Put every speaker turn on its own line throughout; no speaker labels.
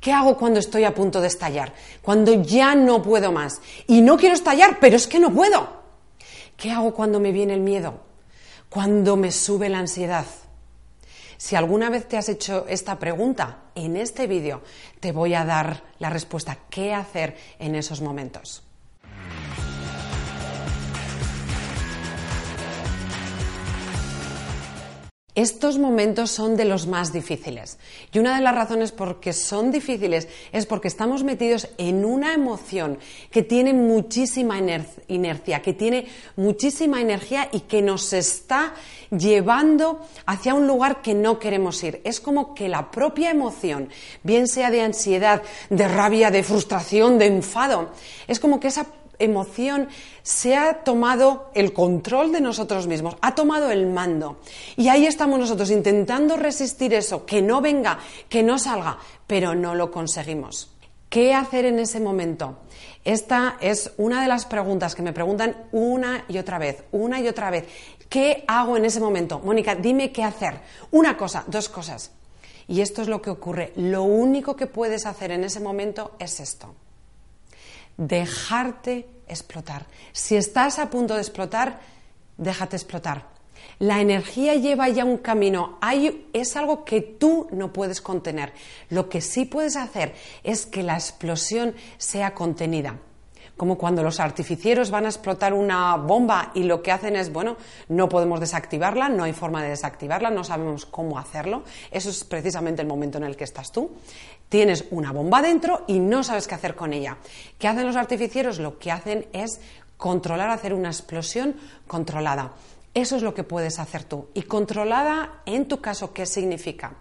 ¿Qué hago cuando estoy a punto de estallar? Cuando ya no puedo más. Y no quiero estallar, pero es que no puedo. ¿Qué hago cuando me viene el miedo? Cuando me sube la ansiedad. Si alguna vez te has hecho esta pregunta, en este vídeo te voy a dar la respuesta. ¿Qué hacer en esos momentos? Estos momentos son de los más difíciles. Y una de las razones por que son difíciles es porque estamos metidos en una emoción que tiene muchísima inercia, que tiene muchísima energía y que nos está llevando hacia un lugar que no queremos ir. Es como que la propia emoción, bien sea de ansiedad, de rabia, de frustración, de enfado, es como que esa emoción se ha tomado el control de nosotros mismos, ha tomado el mando. Y ahí estamos nosotros intentando resistir eso, que no venga, que no salga, pero no lo conseguimos. ¿Qué hacer en ese momento? Esta es una de las preguntas que me preguntan una y otra vez, una y otra vez. ¿Qué hago en ese momento? Mónica, dime qué hacer. Una cosa, dos cosas. Y esto es lo que ocurre. Lo único que puedes hacer en ese momento es esto dejarte explotar. Si estás a punto de explotar, déjate explotar. La energía lleva ya un camino, es algo que tú no puedes contener. Lo que sí puedes hacer es que la explosión sea contenida como cuando los artificieros van a explotar una bomba y lo que hacen es, bueno, no podemos desactivarla, no hay forma de desactivarla, no sabemos cómo hacerlo. Eso es precisamente el momento en el que estás tú. Tienes una bomba dentro y no sabes qué hacer con ella. ¿Qué hacen los artificieros? Lo que hacen es controlar, hacer una explosión controlada. Eso es lo que puedes hacer tú. Y controlada, en tu caso, ¿qué significa?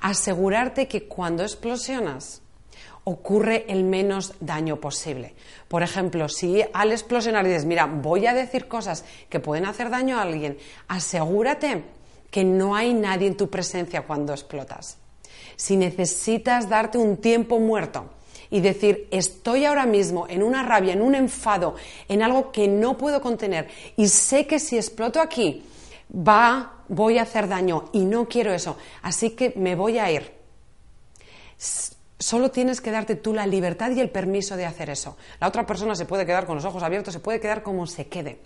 Asegurarte que cuando explosionas, ocurre el menos daño posible. Por ejemplo, si al explosionar dices, mira, voy a decir cosas que pueden hacer daño a alguien, asegúrate que no hay nadie en tu presencia cuando explotas. Si necesitas darte un tiempo muerto y decir, estoy ahora mismo en una rabia, en un enfado, en algo que no puedo contener y sé que si exploto aquí, va, voy a hacer daño y no quiero eso, así que me voy a ir Solo tienes que darte tú la libertad y el permiso de hacer eso. La otra persona se puede quedar con los ojos abiertos, se puede quedar como se quede.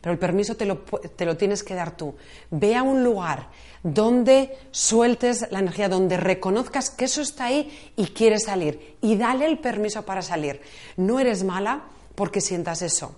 Pero el permiso te lo, te lo, tienes que dar tú. Ve a un lugar donde sueltes la energía, donde reconozcas que eso está ahí y quieres salir. Y dale el permiso para salir. No eres mala porque sientas eso.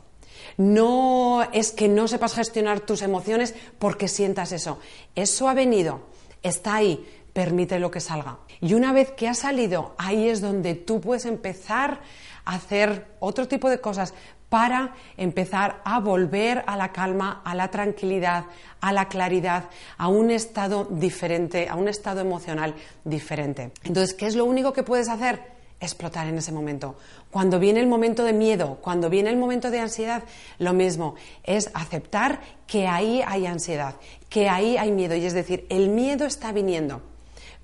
No es que no sepas gestionar tus emociones porque sientas eso. Eso ha venido, está ahí, permite lo que salga. Y una vez que ha salido, ahí es donde tú puedes empezar a hacer otro tipo de cosas para empezar a volver a la calma, a la tranquilidad, a la claridad, a un estado diferente, a un estado emocional diferente. Entonces, ¿qué es lo único que puedes hacer? Explotar en ese momento. Cuando viene el momento de miedo, cuando viene el momento de ansiedad, lo mismo, es aceptar que ahí hay ansiedad, que ahí hay miedo. Y es decir, el miedo está viniendo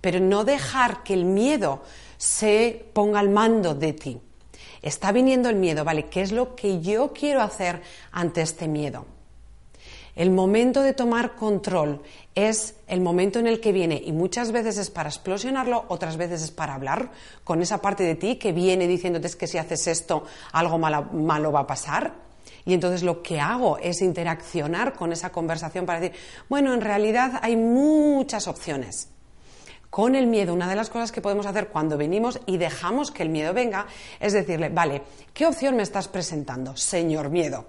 pero no dejar que el miedo se ponga al mando de ti. Está viniendo el miedo, ¿vale? ¿Qué es lo que yo quiero hacer ante este miedo? El momento de tomar control es el momento en el que viene y muchas veces es para explosionarlo, otras veces es para hablar con esa parte de ti que viene diciéndote que si haces esto algo malo, malo va a pasar. Y entonces lo que hago es interaccionar con esa conversación para decir, bueno, en realidad hay muchas opciones con el miedo, una de las cosas que podemos hacer cuando venimos y dejamos que el miedo venga es decirle, vale, ¿qué opción me estás presentando, señor miedo?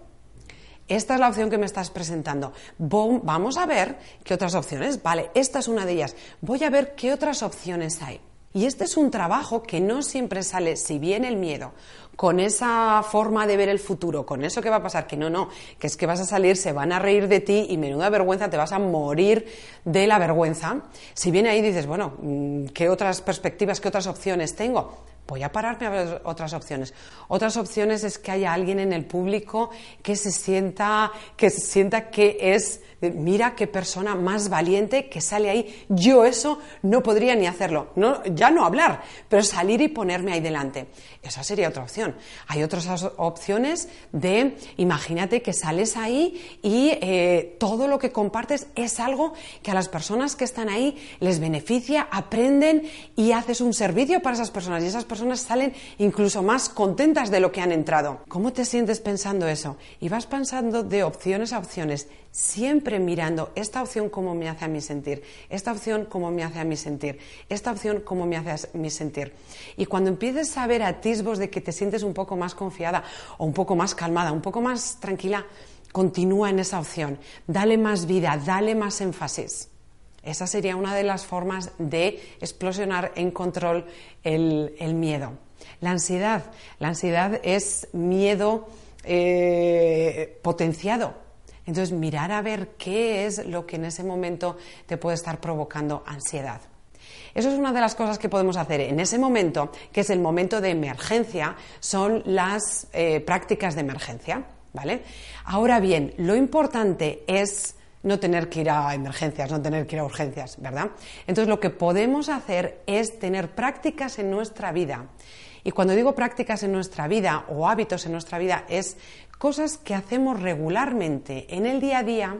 Esta es la opción que me estás presentando. Vamos a ver qué otras opciones. Vale, esta es una de ellas. Voy a ver qué otras opciones hay. Y este es un trabajo que no siempre sale, si bien el miedo, con esa forma de ver el futuro, con eso que va a pasar, que no, no, que es que vas a salir, se van a reír de ti y menuda vergüenza, te vas a morir de la vergüenza. Si bien ahí dices, bueno, mm, ¿qué otras perspectivas, qué otras opciones tengo? Voy a pararme a ver otras opciones. Otras opciones es que haya alguien en el público que se sienta que se sienta que es mira qué persona más valiente que sale ahí. Yo eso no podría ni hacerlo. No, ya no hablar, pero salir y ponerme ahí delante. Esa sería otra opción. Hay otras opciones de, imagínate que sales ahí y eh, todo lo que compartes es algo que a las personas que están ahí les beneficia, aprenden y haces un servicio para esas personas. Y esas personas salen incluso más contentas de lo que han entrado. ¿Cómo te sientes pensando eso? Y vas pensando de opciones a opciones siempre mirando esta opción cómo me hace a mí sentir, esta opción cómo me hace a mí sentir, esta opción cómo me hace a mí sentir. Y cuando empieces a ver atisbos de que te sientes un poco más confiada o un poco más calmada, un poco más tranquila, continúa en esa opción, dale más vida, dale más énfasis. Esa sería una de las formas de explosionar en control el, miedo. La ansiedad. La ansiedad es miedo eh, potenciado entonces, mirar a ver qué es lo que en ese momento te puede estar provocando ansiedad. Eso es una de las cosas que podemos hacer en ese momento, que es el momento de emergencia, son las eh, prácticas de emergencia. ¿vale? Ahora bien, lo importante es no tener que ir a emergencias, no tener que ir a urgencias, ¿verdad? Entonces, lo que podemos hacer es tener prácticas en nuestra vida. Y cuando digo prácticas en nuestra vida o hábitos en nuestra vida, es cosas que hacemos regularmente en el día a día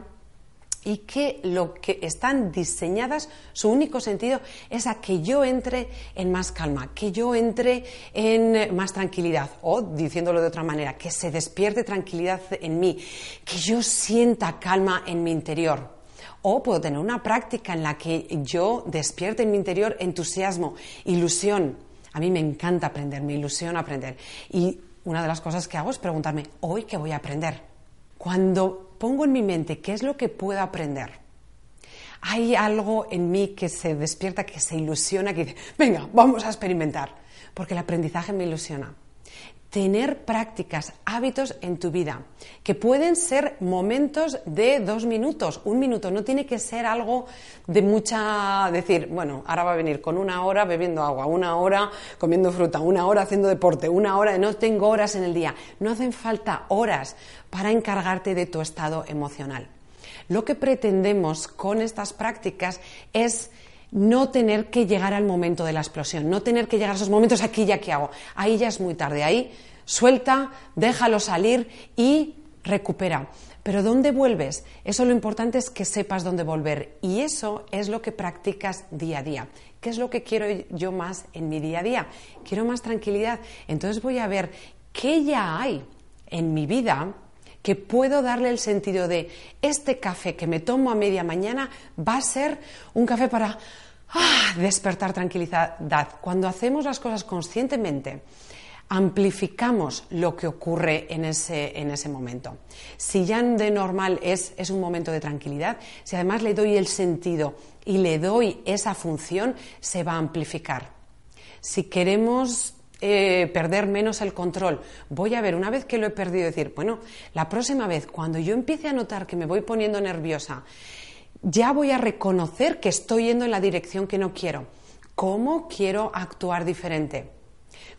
y que lo que están diseñadas, su único sentido es a que yo entre en más calma, que yo entre en más tranquilidad, o diciéndolo de otra manera, que se despierte tranquilidad en mí, que yo sienta calma en mi interior. O puedo tener una práctica en la que yo despierte en mi interior entusiasmo, ilusión. A mí me encanta aprender, me ilusiona aprender. Y una de las cosas que hago es preguntarme, ¿hoy qué voy a aprender? Cuando pongo en mi mente qué es lo que puedo aprender, hay algo en mí que se despierta, que se ilusiona, que dice, venga, vamos a experimentar, porque el aprendizaje me ilusiona tener prácticas, hábitos en tu vida, que pueden ser momentos de dos minutos, un minuto, no tiene que ser algo de mucha, decir, bueno, ahora va a venir con una hora bebiendo agua, una hora comiendo fruta, una hora haciendo deporte, una hora, no tengo horas en el día, no hacen falta horas para encargarte de tu estado emocional. Lo que pretendemos con estas prácticas es no tener que llegar al momento de la explosión, no tener que llegar a esos momentos aquí ya que hago. Ahí ya es muy tarde, ahí suelta, déjalo salir y recupera. Pero ¿dónde vuelves? Eso lo importante es que sepas dónde volver y eso es lo que practicas día a día. ¿Qué es lo que quiero yo más en mi día a día? Quiero más tranquilidad. Entonces voy a ver qué ya hay en mi vida que puedo darle el sentido de este café que me tomo a media mañana va a ser un café para ah, despertar tranquilidad. Cuando hacemos las cosas conscientemente, amplificamos lo que ocurre en ese, en ese momento. Si ya de normal es, es un momento de tranquilidad, si además le doy el sentido y le doy esa función, se va a amplificar. Si queremos eh, perder menos el control. Voy a ver, una vez que lo he perdido, decir, bueno, la próxima vez, cuando yo empiece a notar que me voy poniendo nerviosa, ya voy a reconocer que estoy yendo en la dirección que no quiero. ¿Cómo quiero actuar diferente?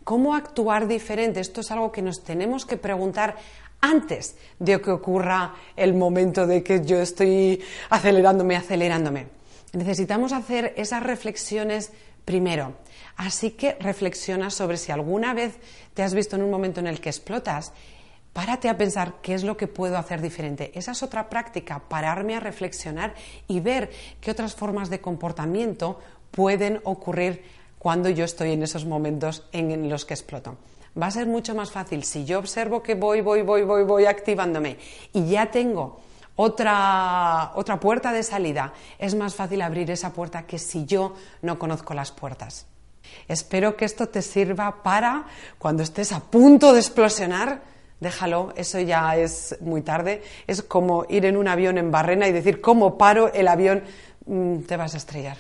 ¿Cómo actuar diferente? Esto es algo que nos tenemos que preguntar antes de que ocurra el momento de que yo estoy acelerándome, acelerándome. Necesitamos hacer esas reflexiones primero. Así que reflexiona sobre si alguna vez te has visto en un momento en el que explotas. Párate a pensar qué es lo que puedo hacer diferente. Esa es otra práctica, pararme a reflexionar y ver qué otras formas de comportamiento pueden ocurrir cuando yo estoy en esos momentos en los que exploto. Va a ser mucho más fácil si yo observo que voy, voy, voy, voy, voy activándome y ya tengo otra, otra puerta de salida, es más fácil abrir esa puerta que si yo no conozco las puertas. Espero que esto te sirva para cuando estés a punto de explosionar, déjalo, eso ya es muy tarde. Es como ir en un avión en barrena y decir, ¿cómo paro el avión? Mm, te vas a estrellar.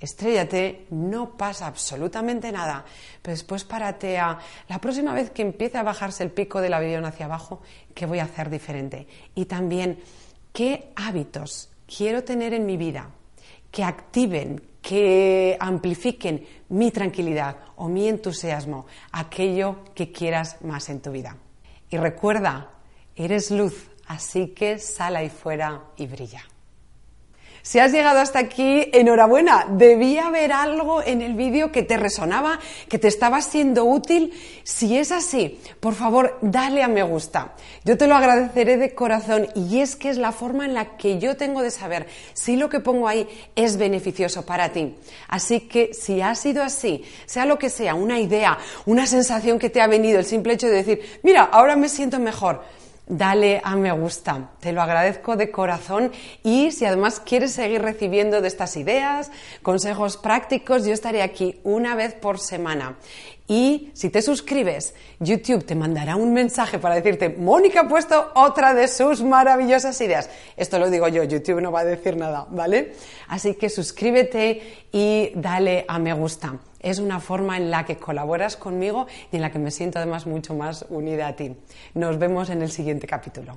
estrellate, no pasa absolutamente nada, pero después paratea. La próxima vez que empiece a bajarse el pico del avión hacia abajo, ¿qué voy a hacer diferente? Y también, ¿qué hábitos quiero tener en mi vida que activen, que amplifiquen mi tranquilidad o mi entusiasmo, aquello que quieras más en tu vida? Y recuerda, eres luz, así que sal ahí fuera y brilla. Si has llegado hasta aquí, enhorabuena. Debía haber algo en el vídeo que te resonaba, que te estaba siendo útil. Si es así, por favor, dale a me gusta. Yo te lo agradeceré de corazón y es que es la forma en la que yo tengo de saber si lo que pongo ahí es beneficioso para ti. Así que si ha sido así, sea lo que sea, una idea, una sensación que te ha venido, el simple hecho de decir, mira, ahora me siento mejor dale a me gusta. Te lo agradezco de corazón y si además quieres seguir recibiendo de estas ideas, consejos prácticos, yo estaré aquí una vez por semana. Y si te suscribes, YouTube te mandará un mensaje para decirte, Mónica ha puesto otra de sus maravillosas ideas. Esto lo digo yo, YouTube no va a decir nada, ¿vale? Así que suscríbete y dale a me gusta es una forma en la que colaboras conmigo y en la que me siento además mucho más unida a ti. Nos vemos en el siguiente capítulo.